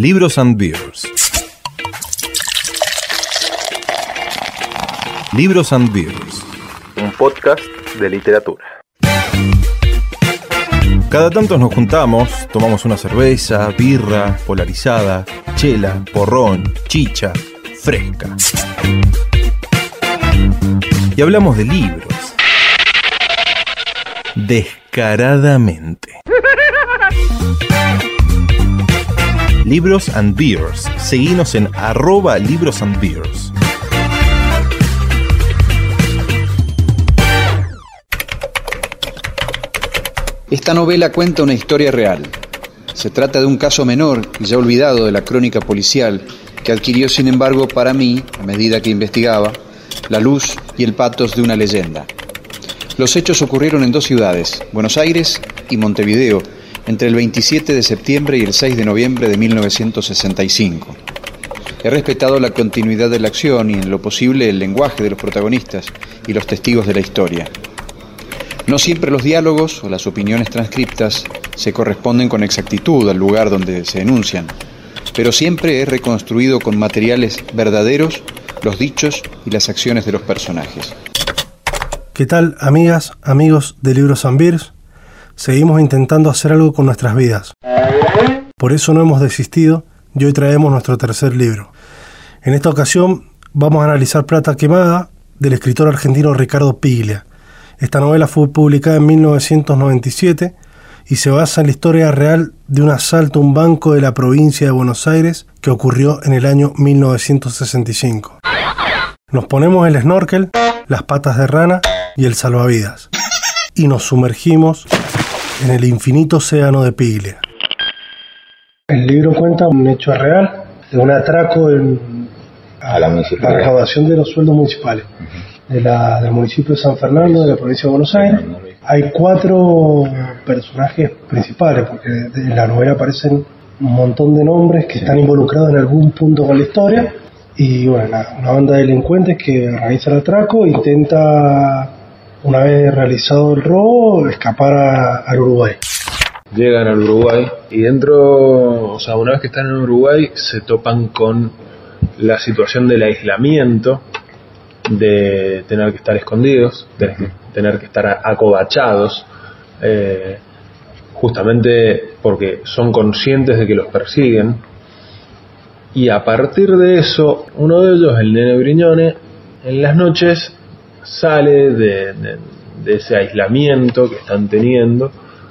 Libros and Beers. Libros and Beers. Un podcast de literatura. Cada tanto nos juntamos, tomamos una cerveza, birra, polarizada, chela, porrón, chicha, fresca. Y hablamos de libros. Descaradamente. Libros and Beers. Seguinos en arroba libros and beers. Esta novela cuenta una historia real. Se trata de un caso menor y ya olvidado de la crónica policial que adquirió, sin embargo, para mí, a medida que investigaba, la luz y el patos de una leyenda. Los hechos ocurrieron en dos ciudades, Buenos Aires y Montevideo, entre el 27 de septiembre y el 6 de noviembre de 1965. He respetado la continuidad de la acción y en lo posible el lenguaje de los protagonistas y los testigos de la historia. No siempre los diálogos o las opiniones transcriptas se corresponden con exactitud al lugar donde se enuncian, pero siempre he reconstruido con materiales verdaderos los dichos y las acciones de los personajes. ¿Qué tal, amigas, amigos de Libros and Beers? Seguimos intentando hacer algo con nuestras vidas. Por eso no hemos desistido y hoy traemos nuestro tercer libro. En esta ocasión vamos a analizar Plata Quemada del escritor argentino Ricardo Piglia esta novela fue publicada en 1997 y se basa en la historia real de un asalto a un banco de la provincia de Buenos Aires que ocurrió en el año 1965. Nos ponemos el snorkel, las patas de rana y el salvavidas y nos sumergimos en el infinito océano de Piglia. El libro cuenta un hecho real de un atraco en a la, la recaudación de los sueldos municipales de la, del municipio de San Fernando, de la provincia de Buenos Aires. Hay cuatro personajes principales, porque en la novela aparecen un montón de nombres que están involucrados en algún punto con la historia. Y bueno, una banda de delincuentes que organiza el atraco intenta, una vez realizado el robo, escapar al Uruguay. Llegan al Uruguay y dentro, o sea, una vez que están en Uruguay, se topan con la situación del aislamiento de tener que estar escondidos, de tener que estar acobachados, eh, justamente porque son conscientes de que los persiguen. Y a partir de eso, uno de ellos, el nene Briñone, en las noches sale de, de ese aislamiento que están teniendo,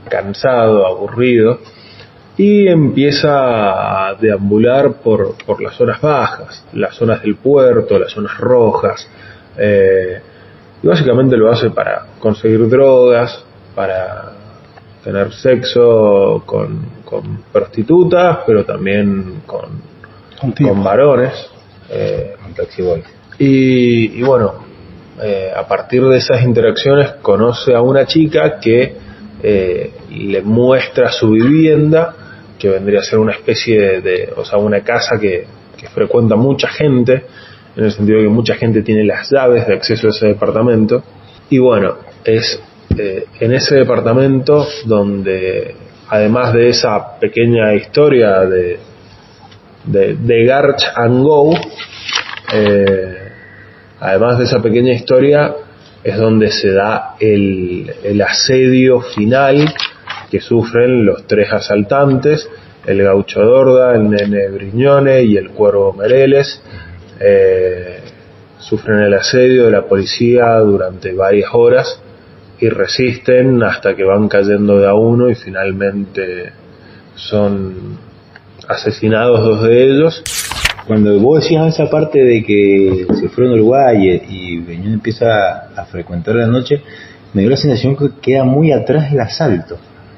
cansado, aburrido, y empieza a deambular por, por las zonas bajas, las zonas del puerto, las zonas rojas, eh, y básicamente lo hace para conseguir drogas, para tener sexo con, con prostitutas, pero también con, con varones. Eh, y, y, bueno, eh, a partir de esas interacciones conoce a una chica que eh, le muestra su vivienda, que vendría a ser una especie de, o sea, una casa que, frecuenta mucha gente, en el sentido de que mucha gente tiene las llaves de acceso a ese departamento. Y bueno, es eh, en ese departamento donde, además de esa pequeña historia de, de, Garch and Go, además de esa pequeña historia, es donde se da el, asedio final que sufren los tres asaltantes, el gaucho Dorda, el nene Briñone y el cuervo Mereles, eh, sufren el asedio de la policía durante varias horas y resisten hasta que van cayendo de a uno y finalmente son asesinados dos de ellos. Cuando vos decías esa parte de que se fueron a Uruguay y Beñón empieza a frecuentar la noche, me dio la sensación que queda muy atrás del asalto.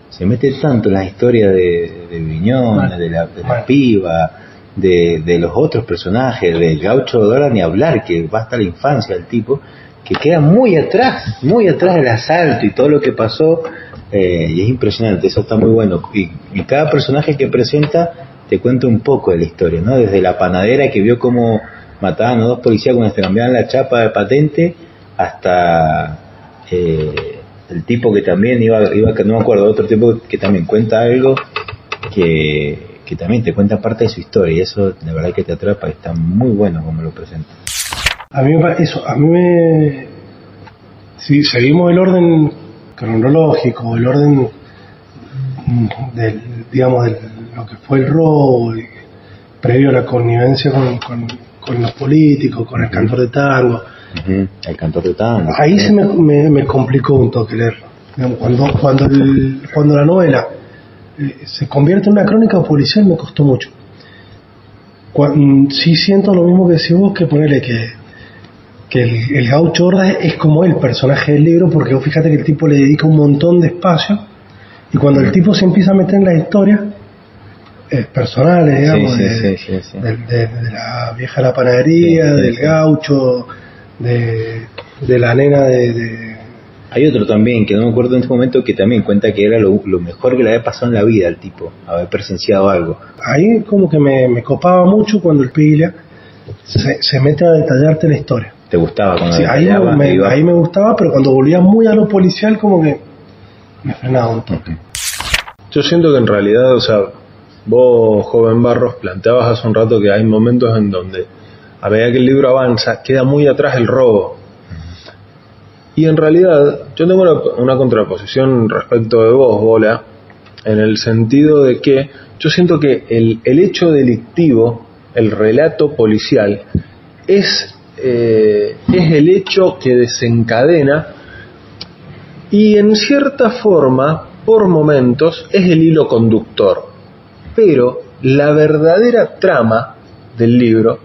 Se mete tanto en la historia de, de Viñón, de la, de la piba, de, de los otros personajes, del gaucho Dora ni hablar, que va hasta la infancia del tipo, que queda muy atrás, muy atrás del asalto y todo lo que pasó, eh, y es impresionante, eso está muy bueno. Y, y, cada personaje que presenta te cuenta un poco de la historia, ¿no? Desde la panadera que vio cómo mataban a dos policías cuando se cambiaban la chapa de patente, hasta eh, el tipo que también iba, iba, no me acuerdo, otro tipo que también cuenta algo que también te cuenta parte de su historia y eso de verdad que te atrapa y está muy bueno como lo presenta. A mí eso, a mí me... Si seguimos el orden cronológico, el orden del, digamos, de lo que fue el robo, y previo a la connivencia con, con- con los políticos, con el cantor de tango, El cantor de tango. ahí se me, me- me complicó un toque leerlo. Cuando, cuando, el- cuando la novela eh, se convierte en una crónica policial me costó mucho. Cuan- sí siento lo mismo que decís vos, que ponerle que, que el, el gaucho Horda es como el personaje del libro, porque vos fíjate que el tipo le dedica un montón de espacio, y cuando el tipo se empieza a meter en las historias eh, personales, digamos, sí, de, sí, sí, sí. de- de- de la vieja la panadería, Sí, sí, del sí. gaucho, de, de la nena de, de- Hay otro también, que no me acuerdo en este momento, que también cuenta que era lo, lo mejor que le había pasado en la vida al tipo, haber presenciado algo. Ahí como que me, me copaba mucho cuando el Piglia se, se mete a detallarte la historia. ¿Te gustaba cuando Sí, ahí, me, Iba- ahí me gustaba, pero cuando volvía muy a lo policial como que me frenaba un toque. Yo siento que en realidad, o sea, vos, joven Barros, planteabas hace un rato que hay momentos en donde, a medida que el libro avanza, queda muy atrás el robo. Y en realidad, yo tengo una, contraposición respecto de vos, Bola, en el sentido de que yo siento que el, el hecho delictivo, el relato policial, es, eh, es el hecho que desencadena y en cierta forma, por momentos, es el hilo conductor. Pero la verdadera trama del libro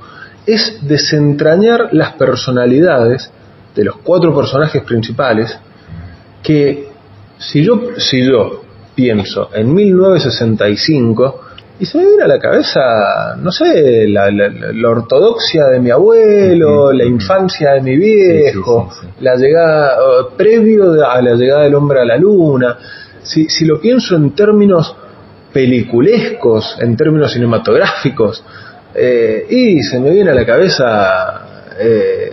es desentrañar las personalidades de los cuatro personajes principales que si yo, si yo pienso en 1965 y se me viene a la cabeza, no sé, la, la- la- ortodoxia de mi abuelo, la infancia de mi viejo, Sí, la llegada, eh, previo a la llegada del hombre a la luna. Si, si lo pienso en términos peliculescos, en términos cinematográficos, eh, y se me viene a la cabeza eh,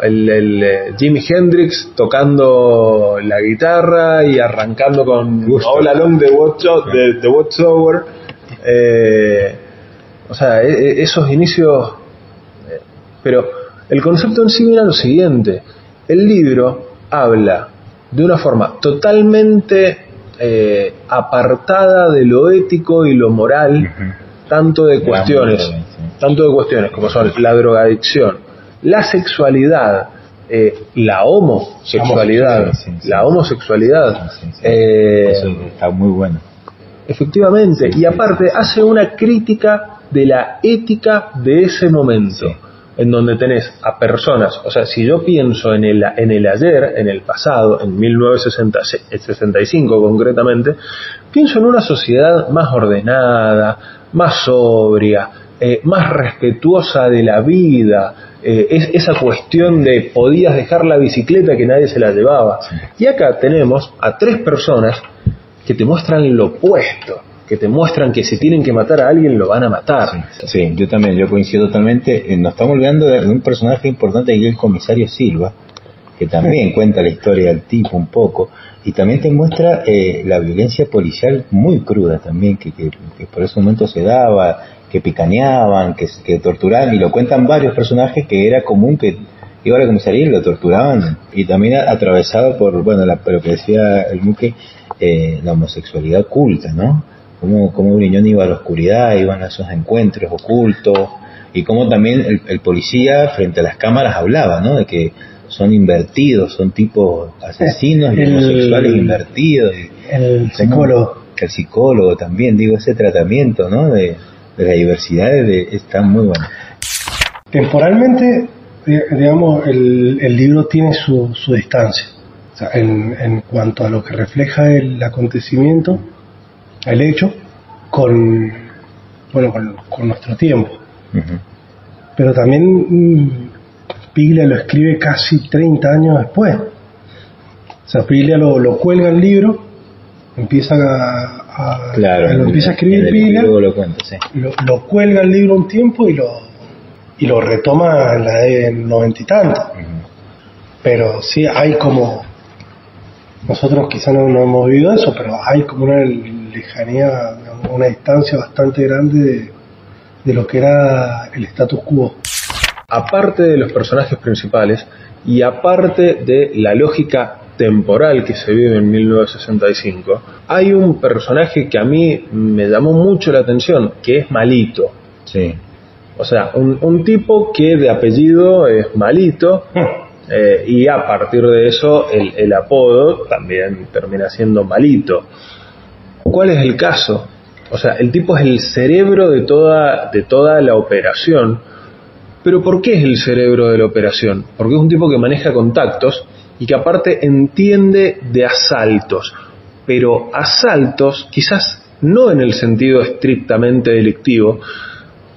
el, el, eh, Jimi Hendrix tocando la guitarra y arrancando con Gusto. All Along the Watch- the- the Watchtower. Eh, o sea, e- e- esos inicios. Pero el concepto en sí viene a lo siguiente: el libro habla de una forma totalmente eh, apartada de lo ético y lo moral, tanto de cuestiones, muy bien, sí. tanto de cuestiones como son la drogadicción, la sexualidad, eh, la homosexualidad, Sí, sí, sí. la homosexualidad, eh, Eso está muy bueno. Efectivamente, y aparte hace una crítica de la ética de ese momento. En donde tenés a personas, o sea, si yo pienso en el, en el ayer, en el pasado, en 1965 concretamente, pienso en una sociedad más ordenada, más sobria, eh, más respetuosa de la vida, eh, es, esa cuestión de podías dejar la bicicleta que nadie se la llevaba. Y acá tenemos a tres personas que te muestran lo opuesto, que te muestran que si tienen que matar a alguien lo van a matar. Sí, sí, yo también, yo coincido totalmente. Eh, Nos estamos olvidando de un personaje importante que es el comisario Silva, que también cuenta la historia del tipo un poco, y también te muestra eh, la violencia policial muy cruda también, que, que, que por ese momento se daba, que picaneaban, que, que torturaban, y lo cuentan varios personajes que era común que iba a la comisaría y lo torturaban, y también atravesado por, bueno, la, lo que decía el Muque, eh, la homosexualidad oculta, ¿no? Cómo, cómo Briñón iba a la oscuridad, iban a esos encuentros ocultos, y cómo también el, el policía frente a las cámaras hablaba, ¿no? De que son invertidos, son tipos asesinos y homosexuales invertidos. y El psicólogo. El psicólogo también, digo, ese tratamiento, ¿no? De, de la diversidad de- está muy bueno. Temporalmente, di- digamos, el, el libro tiene su, su distancia. O sea, en, en cuanto a lo que refleja el acontecimiento, el hecho, con, bueno, con, con nuestro tiempo. Pero también mm, Piglia lo escribe casi 30 años después. O sea, Piglia lo, lo cuelga el libro, empieza a, a- Claro, lo empieza a escribir Piglia, lo sí. lo, lo cuelga el libro un tiempo y lo, y lo retoma en la de noventa y tanto. Pero sí hay como, nosotros quizás no, no hemos vivido eso, pero hay como una lejanía digamos, una distancia bastante grande de, de lo que era el status quo. Aparte de los personajes principales y aparte de la lógica temporal que se vive en 1965, hay un personaje que a mí me llamó mucho la atención, que es Malito. Sí. O sea, un, un tipo que de apellido es Malito eh, y a partir de eso el, el apodo también termina siendo Malito. ¿Cuál es el caso? O sea, el tipo es el cerebro de toda, de toda la operación. Pero ¿por qué es el cerebro de la operación? Porque es un tipo que maneja contactos y que aparte entiende de asaltos. Pero asaltos quizás no en el sentido estrictamente delictivo,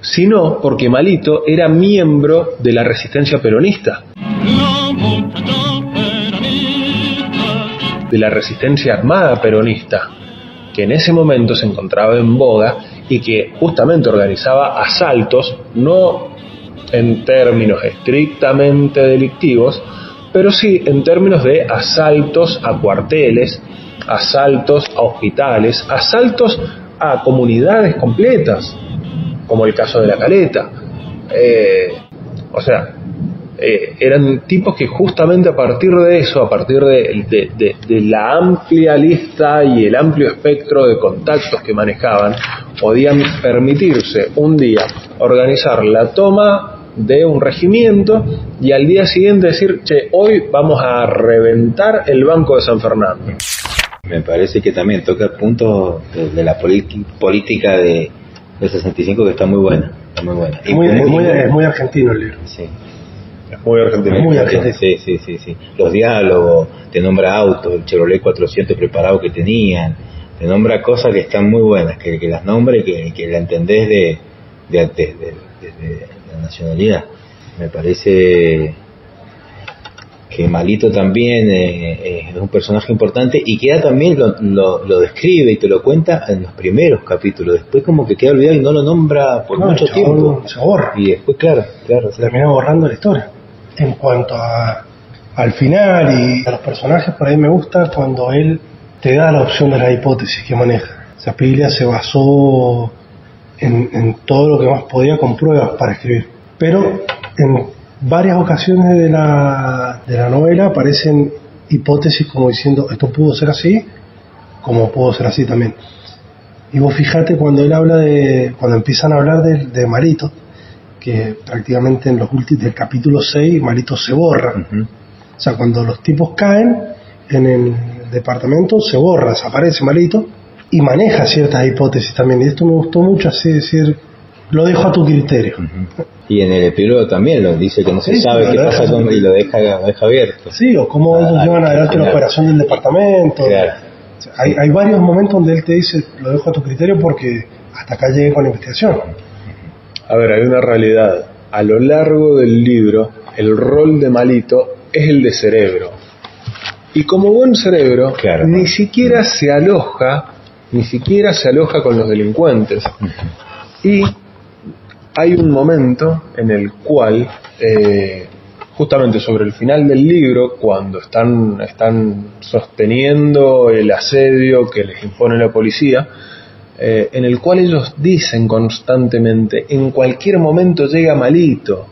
sino porque Malito era miembro de la resistencia peronista. De la resistencia armada peronista, que en ese momento se encontraba en boga y que justamente organizaba asaltos, no en términos estrictamente delictivos, pero sí en términos de asaltos a cuarteles, asaltos a hospitales, asaltos a comunidades completas, como el caso de la caleta. Eh, o sea, eh, eran tipos que justamente a partir de eso, a partir de, de, de, de, la amplia lista y el amplio espectro de contactos que manejaban, podían permitirse un día organizar la toma de un regimiento y al día siguiente decir, che, hoy vamos a reventar el Banco de San Fernando. Me parece que también toca puntos de, de la política de, de 65 que está muy buena. Está muy buena. Es muy, es muy, es muy argentino el libro. Sí. Muy argentino. Muy argentino. Sí, sí, sí, sí. Los diálogos, te nombra autos, el Chevrolet 400 preparado que tenían, te nombra cosas que están muy buenas, que, que las nombre, que, que la entendés de, de, de, de la nacionalidad. Me parece que Malito también eh, es un personaje importante y queda también lo, lo, lo, describe y te lo cuenta en los primeros capítulos. Después como que queda olvidado y no lo nombra por No, mucho chabón tiempo. Se borra. Y después, claro, claro, Se termina borrando la historia. En cuanto a, al final y a los personajes, por ahí me gusta cuando él te da la opción de la hipótesis que maneja. Zapiglia se basó en, todo lo que más podía con pruebas para escribir. Pero en varias ocasiones de la, de la novela aparecen hipótesis como diciendo esto pudo ser así, como pudo ser así también. Y vos fijate cuando él habla de, cuando empiezan a hablar de Marito, que prácticamente en los últimos del capítulo 6 Marito se borra. O sea, cuando los tipos caen en el departamento, se borra, desaparece Marito y maneja ciertas hipótesis también. Y esto me gustó mucho, así decir, lo dejo a tu criterio. Y en el epílogo también lo dice que no se sabe qué pasa con, y lo deja, lo deja abierto. Sí, o cómo ellos Ah, llevan adelante la operación del departamento. Claro. Hay, hay varios momentos donde él te dice, lo dejo a tu criterio porque hasta acá llegué con la investigación. A ver, hay una realidad. A lo largo del libro, el rol de Malito es el de cerebro. Y como buen cerebro, Claro. ni siquiera se aloja, ni siquiera se aloja con los delincuentes. Y hay un momento en el cual, eh, justamente sobre el final del libro, cuando están, están sosteniendo el asedio que les impone la policía, eh, en el cual ellos dicen constantemente, en cualquier momento llega Malito,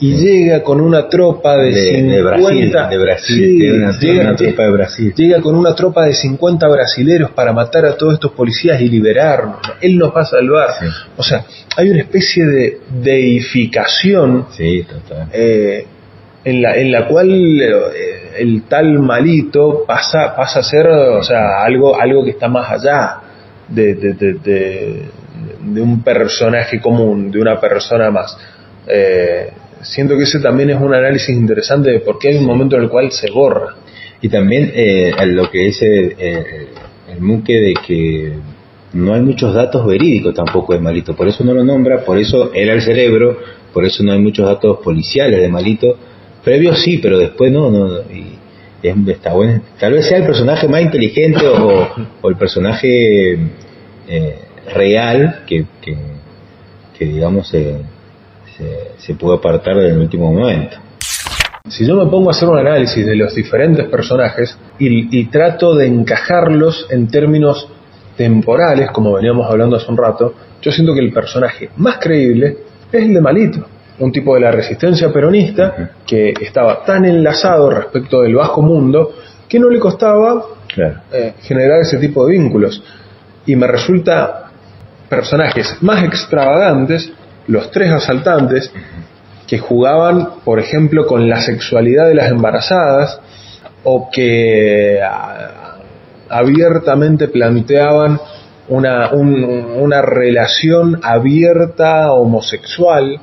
y llega con una tropa de, De- 50 de Brasil, de Brasil, Sí, tiene una- llega- una tropa de Brasil. llega con una tropa de 50 brasileros para matar a todos estos policías y liberarnos. Él nos va a salvar. Sí. O sea, hay una especie de deificación eh, en, la, en la cual eh, el tal malito pasa, pasa a ser o sea, algo, algo que está más allá de, de, de, de- un personaje común, de una persona más. Eh, siento que ese también es un análisis interesante de por qué hay un momento en el cual se borra. Y también eh, lo que es el, el, muque de que no hay muchos datos verídicos tampoco de Malito, por eso no lo nombra, por eso era el cerebro, por eso no hay muchos datos policiales de Malito. Previos sí, pero después no, no, no, y está bueno. Tal vez sea el personaje más inteligente o, el personaje eh, real que, que, digamos se, se, pudo apartar en el último momento. Si yo me pongo a hacer un análisis de los diferentes personajes y, y trato de encajarlos en términos temporales, como veníamos hablando hace un rato, yo siento que el personaje más creíble es el de Malito, un tipo de la resistencia peronista que estaba tan enlazado respecto del bajo mundo que no le costaba eh, generar ese tipo de vínculos. Y me resulta personajes más extravagantes, los tres asaltantes, que jugaban, por ejemplo, con la sexualidad de las embarazadas, o que abiertamente planteaban una, una relación abierta homosexual,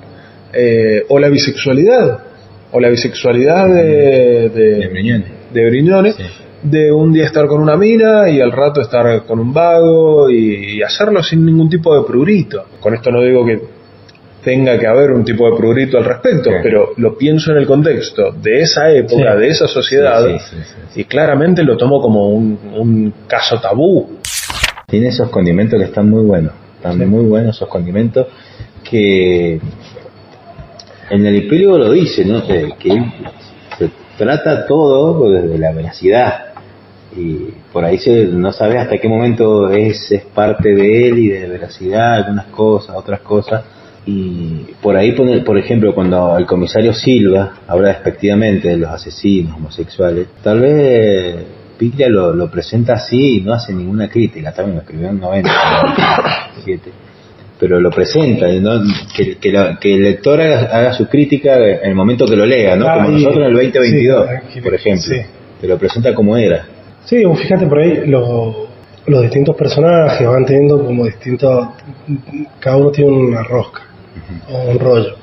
eh, o la bisexualidad, o la bisexualidad de, de, Briñones, de, un día estar con una mina y al rato estar con un vago y, hacerlo sin ningún tipo de prurito. Con esto no digo que tenga que haber un tipo de prurito al respecto, pero lo pienso en el contexto de esa época, de esa sociedad, y claramente lo tomo como un, un, caso tabú. Tiene esos condimentos que están muy buenos, están muy buenos esos condimentos que en el epílogo lo dice, ¿no? Que, se trata todo desde la veracidad. Y por ahí se, no sabes hasta qué momento es, parte de él y de veracidad, algunas cosas, otras cosas. Y por ahí, por ejemplo, cuando el comisario Silva habla despectivamente de los asesinos homosexuales, tal vez Piglia lo, lo presenta así y no hace ninguna crítica, también lo escribió en 90, pero lo presenta, que, que, el lector haga, su crítica en el momento que lo lea, ¿no? como nosotros en el 2022, por ejemplo, te lo presenta como era. Sí, fíjate por ahí, los, los distintos personajes van teniendo como distintos, cada uno tiene una rosca o un rollo.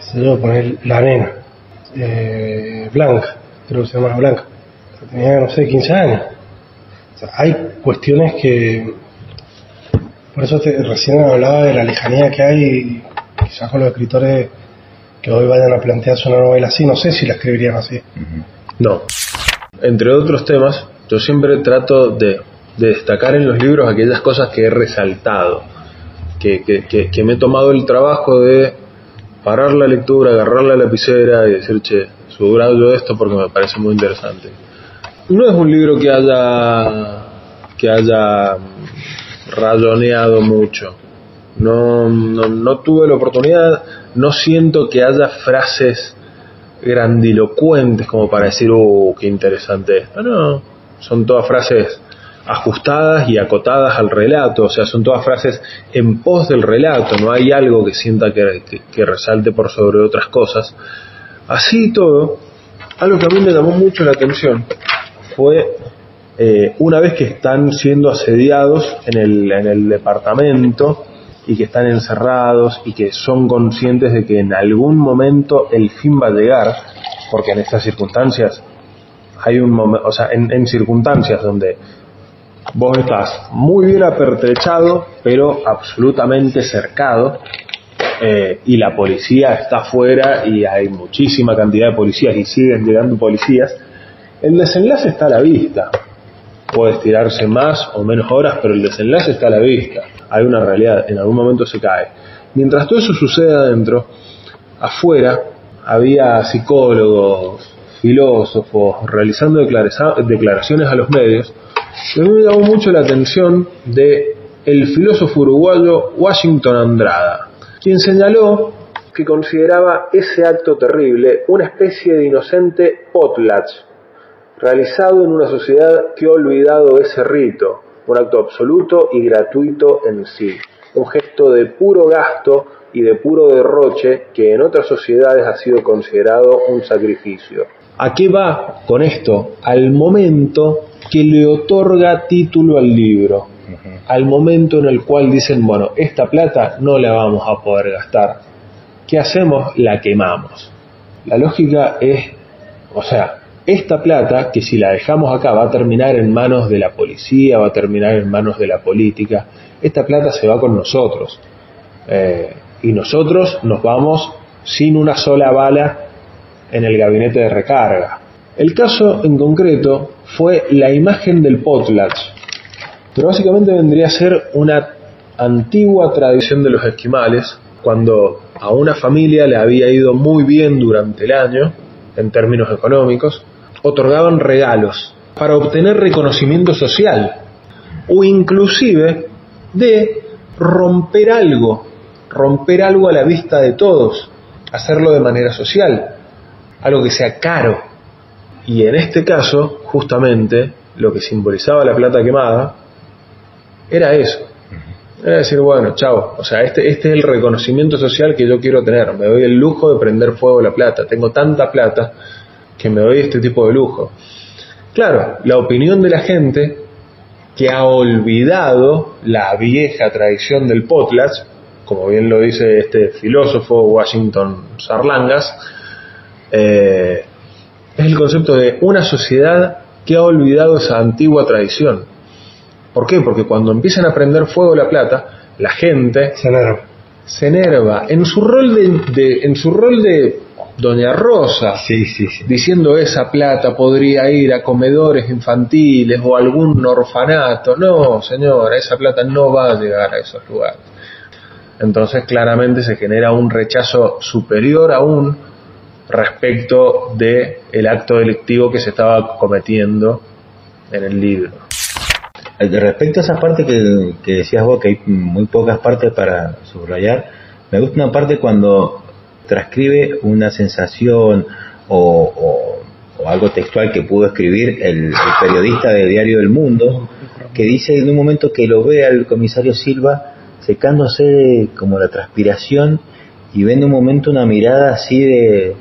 Se yo poner la nena, eh, Blanca, creo que se llama Blanca, tenía, no sé, 15 años. hay cuestiones que, por eso recién hablaba de la lejanía que hay, quizás con los escritores que hoy vayan a plantearse una novela así, no sé si la escribirían así. No. Entre otros temas, yo siempre trato de, de destacar en los libros aquellas cosas que he resaltado que, me he tomado el trabajo de parar la lectura, agarrar la lapicera y decir, che, subrayo esto porque me parece muy interesante. No es un libro que haya que haya rayoneado mucho. No, no, tuve la oportunidad, no siento que haya frases grandilocuentes como para decir, oh, qué interesante esto. No, son todas frases ajustadas y acotadas al relato, o sea, son todas frases en pos del relato, no hay algo que sienta que, resalte por sobre otras cosas. Así todo, algo que a mí me llamó mucho la atención fue eh, una vez que están siendo asediados en el, en el departamento y que están encerrados y que son conscientes de que en algún momento el fin va a llegar, porque en estas circunstancias hay un momento, o sea, en circunstancias donde Vos estás muy bien apertrechado, pero absolutamente cercado, eh, y la policía está afuera y hay muchísima cantidad de policías y siguen llegando policías. El desenlace está a la vista. Puede estirarse más o menos horas, pero el desenlace está a la vista. Hay una realidad, en algún momento se cae. Mientras todo eso sucede adentro, afuera había psicólogos, filósofos realizando declaraciones a los medios a mí me llamó mucho la atención de el filósofo uruguayo Washington Andrada, quien señaló que consideraba ese acto terrible una especie de inocente potlatch, realizado en una sociedad que ha olvidado ese rito, un acto absoluto y gratuito en sí, un gesto de puro gasto y de puro derroche que en otras sociedades ha sido considerado un sacrificio. ¿A qué va con esto? Al momento que le otorga título al libro, al momento en el cual dicen, bueno, esta plata no la vamos a poder gastar. ¿Qué hacemos? La quemamos. La lógica es, o sea, esta plata, que si la dejamos acá va a terminar en manos de la policía, va a terminar en manos de la política, esta plata se va con nosotros. Eh, y nosotros nos vamos sin una sola bala en el gabinete de recarga. El caso en concreto fue la imagen del potlatch, pero básicamente vendría a ser una antigua tradición de los esquimales, cuando a una familia le había ido muy bien durante el año, en términos económicos, otorgaban regalos para obtener reconocimiento social. o inclusive de romper algo, romper algo a la vista de todos, hacerlo de manera social, algo que sea caro. Y en este caso, justamente, lo que simbolizaba la plata quemada era eso. Era decir, bueno, chao, o sea, este, este es el reconocimiento social que yo quiero tener. Me doy el lujo de prender fuego la plata. Tengo tanta plata que me doy este tipo de lujo. Claro, la opinión de la gente que ha olvidado la vieja tradición del potlatch, como bien lo dice este filósofo Washington Sarlangas, eh, es el concepto de una sociedad que ha olvidado esa antigua tradición. ¿Por qué? Porque cuando empiezan a prender fuego la plata, la gente Se enerva. se enerva en su rol de, de- en su rol de Doña Rosa, Sí, sí, sí. diciendo esa plata podría ir a comedores infantiles o algún orfanato. No, señora, esa plata no va a llegar a esos lugares. Entonces claramente se genera un rechazo superior aún respecto de el acto delictivo que se estaba cometiendo en el libro. Respecto a esa parte que, que decías vos, que hay muy pocas partes para subrayar, me gusta una parte cuando transcribe una sensación o, algo textual que pudo escribir el, el periodista de Diario del Mundo, que dice en un momento que lo ve al comisario Silva secándose de- como la transpiración y ve en un momento una mirada así de,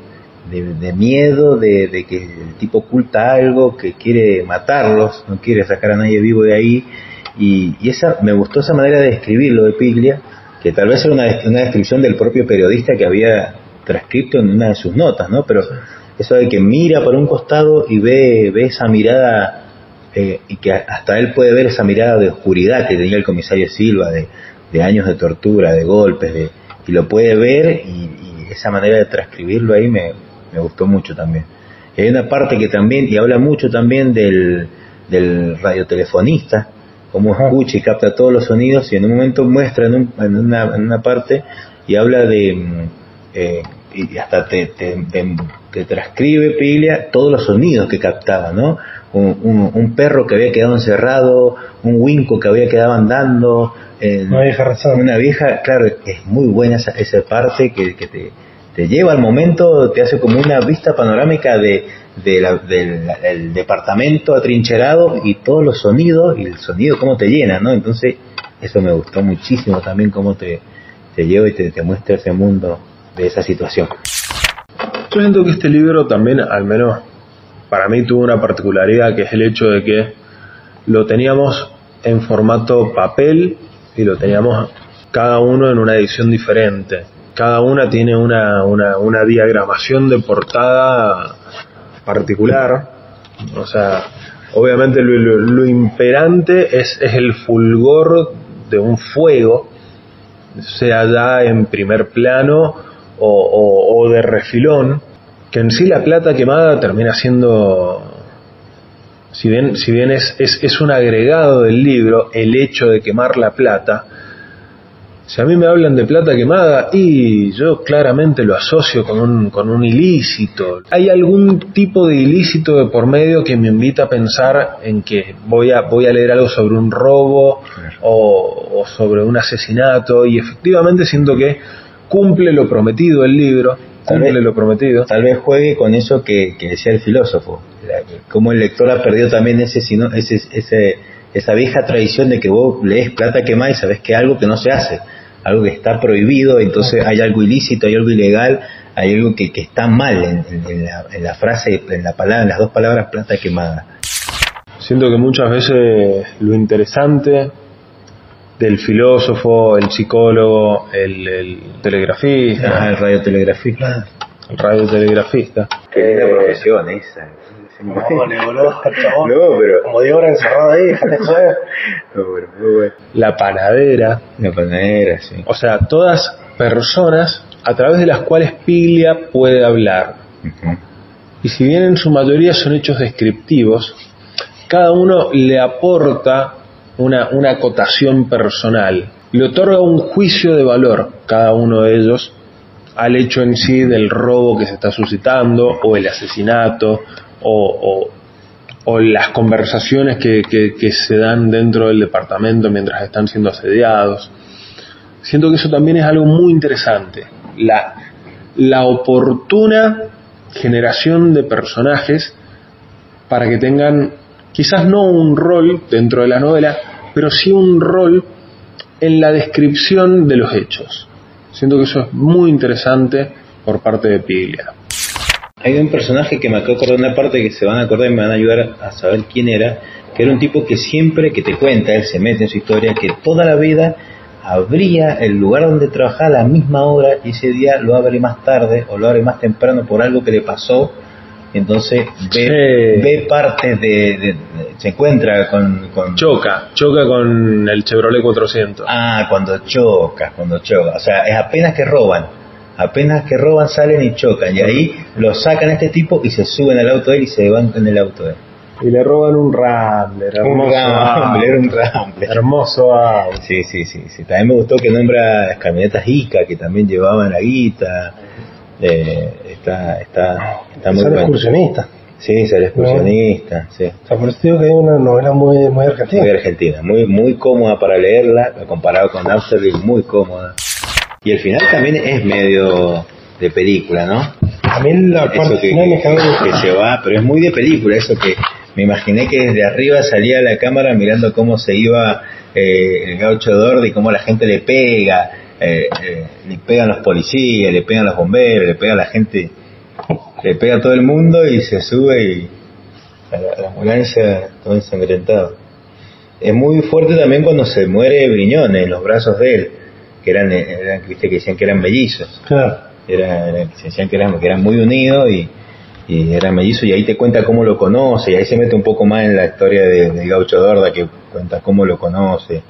de, de miedo, de, de que el tipo oculta algo, que quiere matarlos, no quiere sacar a nadie vivo de ahí. Y, y esa me gustó esa manera de describirlo de Piglia, que tal vez era una, una descripción del propio periodista que había transcrito en una de sus notas, ¿no? Pero eso de que mira por un costado y ve, ve esa mirada, eh, y que hasta él puede ver esa mirada de oscuridad que tenía el comisario Silva, de, de años de tortura, de golpes, de, y lo puede ver y, y esa manera de transcribirlo ahí me, me gustó mucho también. Hay una parte que también, y habla mucho también del, del radiotelefonista, cómo escucha y capta todos los sonidos y en un momento muestra en, un- en una, en una parte y habla de, mm, eh, y hasta te, te, te- te transcribe Piglia todos los sonidos que captaba, ¿no? Un, un- un perro que había quedado encerrado, un winco que había quedado andando, eh, Una vieja rezando. una vieja, claro, es muy buena esa, esa parte que, que te, te lleva al momento, te hace como una vista panorámica de, de la- del el departamento atrincherado y todos los sonidos y el sonido cómo te llena, ¿no? Entonces, eso me gustó muchísimo también cómo te, te lleva y te, te muestra ese mundo de esa situación. Yo siento que este libro también, al menos para mí, tuvo una particularidad que es el hecho de que lo teníamos en formato papel y lo teníamos cada uno en una edición diferente. Cada una tiene una, una, una diagramación de portada particular. O sea, obviamente lo, imperante es, es el fulgor de un fuego, sea ya en primer plano o, o- o de refilón, que en sí la plata quemada termina siendo, si bien, si bien es, es, es un agregado del libro, el hecho de quemar la plata, si a mí me hablan de plata quemada, y yo claramente lo asocio con un, con un ilícito. Hay algún tipo de ilícito de por medio que me invita a pensar en que voy a, voy a leer algo sobre un robo o, o sobre un asesinato, y efectivamente siento que cumple lo prometido el libro, Tal cumple vez- lo prometido. Tal vez juegue con eso que, que decía el filósofo, como el lector ha perdido también ese, sino- ese, ese, esa vieja tradición de que vos lees plata quemada y sabes que algo que no se hace, algo que está prohibido, entonces hay algo ilícito, hay algo ilegal, hay algo que, que está mal en, en- en la, en la frase, en la palabra, en las dos palabras plata quemada. Siento que muchas veces lo interesante del filósofo, el psicólogo, el, el telegrafista, Ah, el radiotelegrafista. el radiotelegrafista, Qué linda profesión esa. Ole, boludo, chabón. No, pero- Como 10 horas encerrado ahí, déjate joder. No, pero muy bueno. la panadera, La panadera, sí. o sea, todas personas a través de las cuales Piglia puede hablar. Y si bien en su mayoría son hechos descriptivos, cada uno le aporta una, una acotación personal, le otorga un juicio de valor, cada uno de ellos, al hecho en sí del robo que se está suscitando, o el asesinato, o, las conversaciones que, que, se dan dentro del departamento mientras están siendo asediados. Siento que eso también es algo muy interesante. La, la oportuna generación de personajes para que tengan quizás no un rol dentro de la novela, pero sí un rol en la descripción de los hechos. Siento que eso es muy interesante por parte de Piglia. Hay un personaje que me acabo de acordar una parte que se van a acordar y me van a ayudar a saber quién era, que era un tipo que siempre que te cuenta, él se mete en su historia, que toda la vida abría el lugar donde trabajaba a la misma hora y ese día lo abre más tarde o lo abre más temprano por algo que le pasó. Entonces ve, Sí. ve partes de, de- de- Se encuentra con, con- Choca, choca con el Chevrolet 400. Ah, cuando chocas, cuando chocas. O sea, es apenas que roban. Apenas que roban salen y chocan. Y ahí lo sacan a este tipo y se suben al auto de él y se van en el auto de él. Y le roban un Rambler, Un hermoso Rambler, un Rambler. Hermoso auto. Sí, sí, sí, sí. También me gustó que nombra las camionetas Ica que también llevaban la guita. Eh, está, está, está muy Ser bueno. excursionista. Sí, ser excursionista, sí. O sea, por eso digo que es una novela muy, muy argentina. Muy argentina, muy, muy cómoda para leerla, comparado con Amsterdam, muy cómoda. Y el final también es medio de película, ¿no? A mí la Eso parte que, final me que se va, pero es muy de película, eso que me imaginé que desde arriba salía la cámara mirando cómo se iba eh, el gaucho Dordi, cómo la gente le pega, eh, eh, le pegan los policías, le pegan los bomberos, le pega la gente, le pega a todo el mundo y se sube y a la, a la ambulancia todo ensangrentado. Es muy fuerte también cuando se muere Briñones en los brazos de él, que eran, eran viste que decían que eran mellizos Claro. era, era- decían que eran, que eran muy unidos y, y era mellizo y ahí te cuenta cómo lo conoce y ahí se mete un poco más en la historia de, de Gaucho Dorda que cuenta cómo lo conoce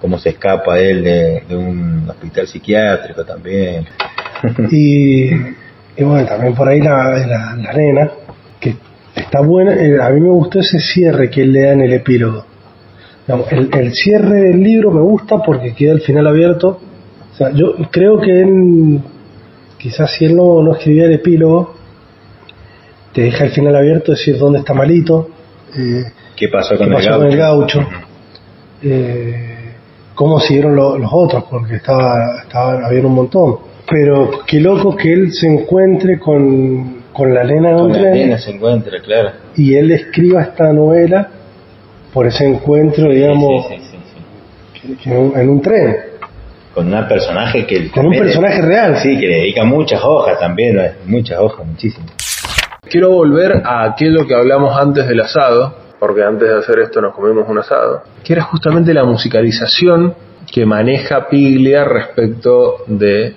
cómo se escapa él de, de un hospital psiquiátrico también Y, y bueno, también por ahí la, la, la nena, que está buena. eh, a mí me gustó ese cierre que él le da en el epílogo. El, el cierre del libro me gusta porque queda el final abierto. O sea, yo creo que él, quizás si él no, no escribía el epílogo, te deja el final abierto, decir dónde está malito, eh, ¿qué pasó qué con, pasó el, con el gaucho? eh, cómo siguieron lo- los otros, porque estaba, estaba, había un montón. Pero qué loco que él se encuentre con, con la nena en un tren nena se encuentra claro y él escriba esta novela por ese encuentro, digamos, Sí, sí, sí, sí. que en, un, en un tren, con un personaje que con un personaje real. sí que le dedica muchas hojas también muchas hojas muchísimas Quiero volver a aquello que hablamos antes del asado, porque antes de hacer esto nos comimos un asado, que era justamente la musicalización que maneja Piglia respecto de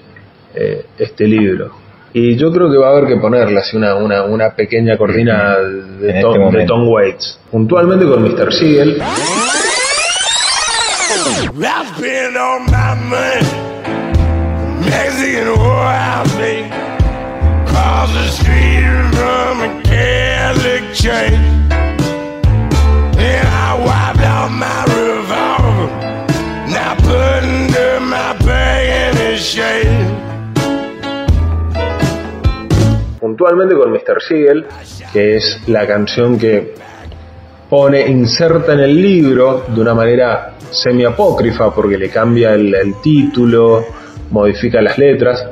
eh, este libro. Y yo creo que va a haber que ponerle así una, una, una pequeña cortina de este Tom, de momento. Tom Waits, puntualmente con Mr. Siegel. I spend all my money Mexican wild me Cross the street from a Catholic church. And I wiped out my revolver. Now put under my bag in his shade puntualmente con Mr. Siegel, que es la canción que pone, inserta en el libro de una manera semi-apócrifa, porque le cambia el, título, modifica las letras,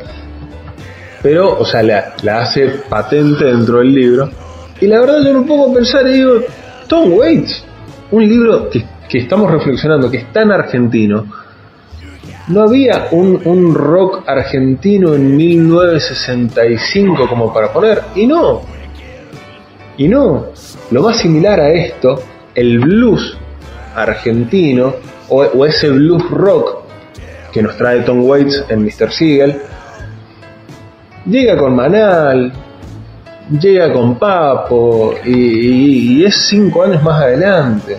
pero, o sea, la, la hace patente dentro del libro. Y la verdad yo pongo a pensar y digo, Tom Waits, un libro que, que estamos reflexionando, que es tan argentino, no había un, un rock argentino en 1965 como para poner, y no, y no, lo más similar a esto, el blues argentino, o, o ese blues rock que nos trae Tom Waits en Mr. Siegel, llega con Manal, llega con Papo, y, y- y es cinco años más adelante.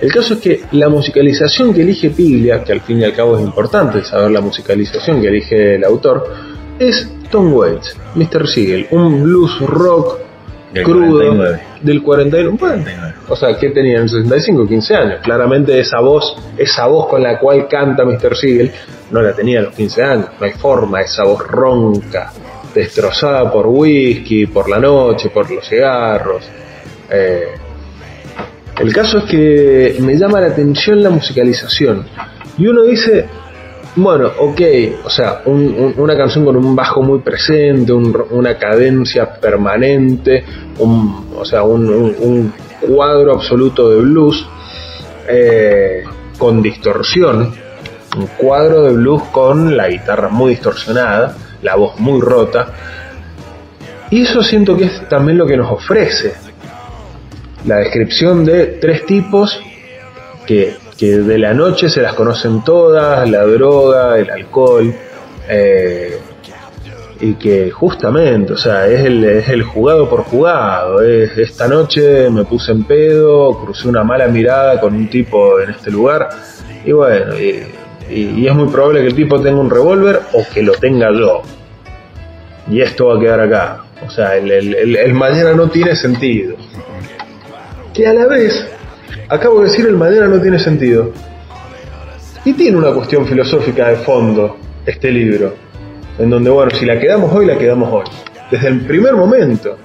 El caso es que la musicalización que elige Piglia, que al fin y al cabo es importante saber la musicalización que elige el autor, es Tom Waits, Mr. Siegel, un blues rock crudo 49. Del 41. Bueno, o sea, que tenía en 65, 15 años. Claramente esa voz, esa voz con la cual canta Mr. Siegel, no la tenía a los 15 años. No hay forma, esa voz ronca, destrozada por whisky, por la noche, por los cigarros. Eh, El caso es que me llama la atención la musicalización. Y uno dice, bueno, ok, o sea, un- un- una canción con un bajo muy presente, un- una cadencia permanente, un, o sea, un cuadro absoluto de blues eh, con distorsión, un cuadro de blues con la guitarra muy distorsionada, la voz muy rota. Y eso siento que es también lo que nos ofrece la descripción de tres tipos que, que de la noche se las conocen todas, la droga, el alcohol, eh, y que justamente, o sea, es el, es el jugado por jugado, es esta noche me puse en pedo, crucé una mala mirada con un tipo en este lugar, y bueno, y, es muy probable que el tipo tenga un revólver o que lo tenga yo. Y esto va a quedar acá. O sea, el, el- el- el mañana no tiene sentido. Que a la vez, acabo de decir el mañana no tiene sentido. Y tiene una cuestión filosófica de fondo este libro. En donde, bueno, si la quedamos hoy, la quedamos hoy. Desde el primer momento.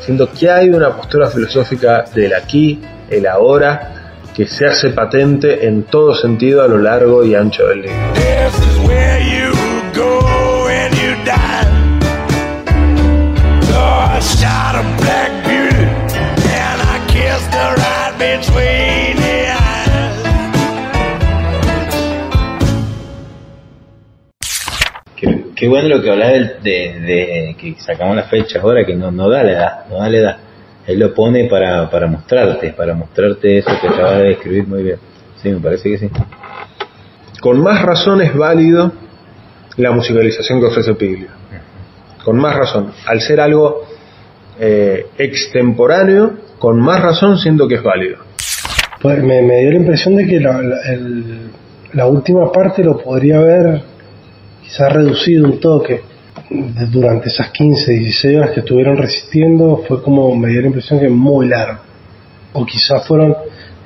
Siento que hay una postura filosófica del aquí, el ahora, que se hace patente en todo sentido a lo largo y ancho del libro. Qué, bueno lo que del- de, de que sacamos las fechas ahora, que no, no da la edad, no da la edad. Él lo pone para, para mostrarte, para mostrarte eso que acabas de describir muy bien. Sí, me parece que sí. Con más razón es válido la musicalización que ofrece Piglio. Con más razón. Al ser algo eh, extemporáneo, con más razón siento que es válido. Pues me, me dio la impresión de que la, la- el- la última parte lo podría haber quizás reducido un toque. Durante esas 15, 16 horas que estuvieron resistiendo, fue como, me dio la impresión que muy largo. O quizás fueron,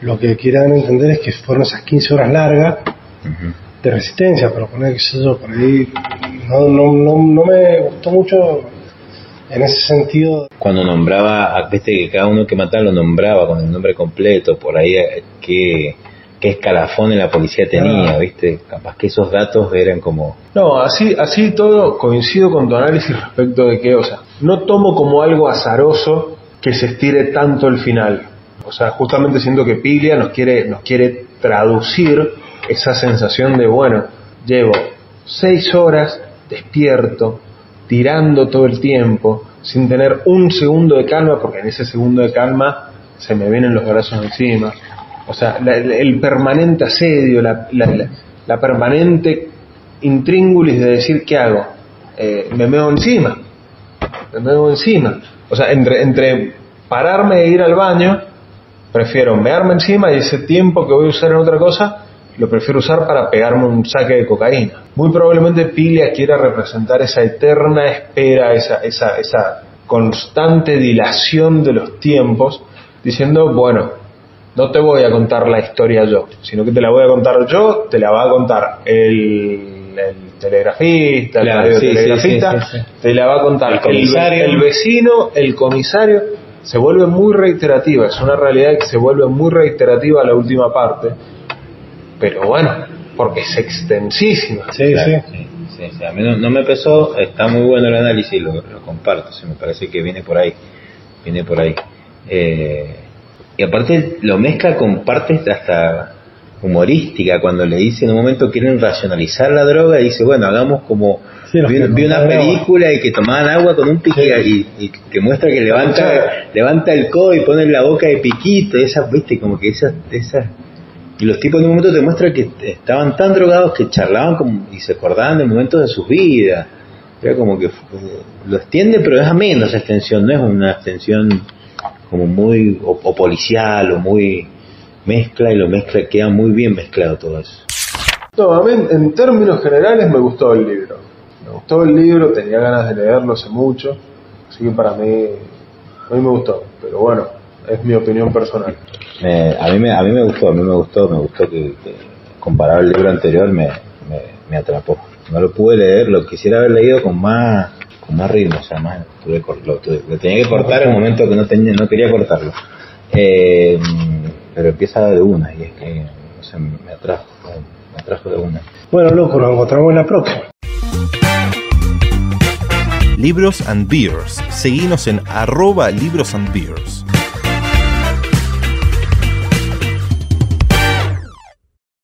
lo que quieran entender es que fueron esas 15 horas largas de resistencia, pero poner, qué sé yo, por ahí no, no, no, no me gustó mucho en ese sentido. Cuando nombraba, viste que cada uno que mataba lo nombraba con el nombre completo, por ahí eh, qué, escalafón en la policía tenía, Ah. viste. Capaz que esos datos eran como, No, así, así todo coincido con tu análisis respecto de que, o sea, no tomo como algo azaroso que se estire tanto el final. O sea, justamente siento que Piglia nos quiere, nos quiere traducir esa sensación de, bueno, llevo seis horas despierto, tirando todo el tiempo, sin tener un segundo de calma, porque en ese segundo de calma se me vienen los brazos encima. O sea, la- el, permanente asedio, la, la- la- permanente intríngulis de decir, ¿qué hago? Eh, me meo encima. Me meo encima. O sea, entre, entre pararme e ir al baño, prefiero mearme encima y ese tiempo que voy a usar en otra cosa, lo prefiero usar para pegarme un saque de cocaína. Muy probablemente Piglia quiera representar esa eterna espera, esa, esa, esa constante dilación de los tiempos, diciendo, bueno, no te voy a contar la historia yo, sino que te la voy a contar yo, te la va a contar el, el telegrafista, el Claro, sí, sí, radiotelegrafista, sí, sí, sí. te la va a contar El comisario. el vecino, el comisario, se vuelve muy reiterativa, es una realidad que se vuelve muy reiterativa la última parte, pero bueno, porque es extensísima. Sí, Claro, sí. sí, sí, sí. A mí no, no me pesó, está muy bueno el análisis, lo, lo comparto, sí, me parece que viene por ahí, viene por ahí. Eh, y aparte lo mezcla con partes hasta humorística, cuando le dice en un momento quieren racionalizar la droga, y dice, bueno, hagamos como... Sí, vi, una tomaban agua. película y que tomaban agua con un pique y, y que muestra que levanta levanta el codo y pone la boca de piquito, esas, viste, como que esas, esas y los tipos en un momento te muestran que estaban tan drogados que charlaban como, y se acordaban de momentos de sus vidas. Era como que eh, lo extiende, pero es ameno esa extensión, no es una extensión como muy o, o policial o muy mezcla y lo mezcla, queda muy bien mezclado todo eso. No, a mí en, términos generales me gustó el libro. Me gustó el libro, tenía ganas de leerlo hace mucho, así que para mí, a mí me gustó, pero bueno, es mi opinión personal. Me- a mí me a mí me gustó, a mí me gustó, me gustó que, que comparado al libro anterior me, me, me atrapó. No lo pude leer, lo quisiera haber leído con más con más ritmo, o sea, más tuve, lo, tuve- lo tenía que cortar en el momento que no tenía no quería cortarlo. Eh, pero empieza de una y es que o sea, me atrajo, me atrajo de una. Bueno, loco, nos encontramos en la próxima. Libros and Beers. Seguinos en arroba libros and beers.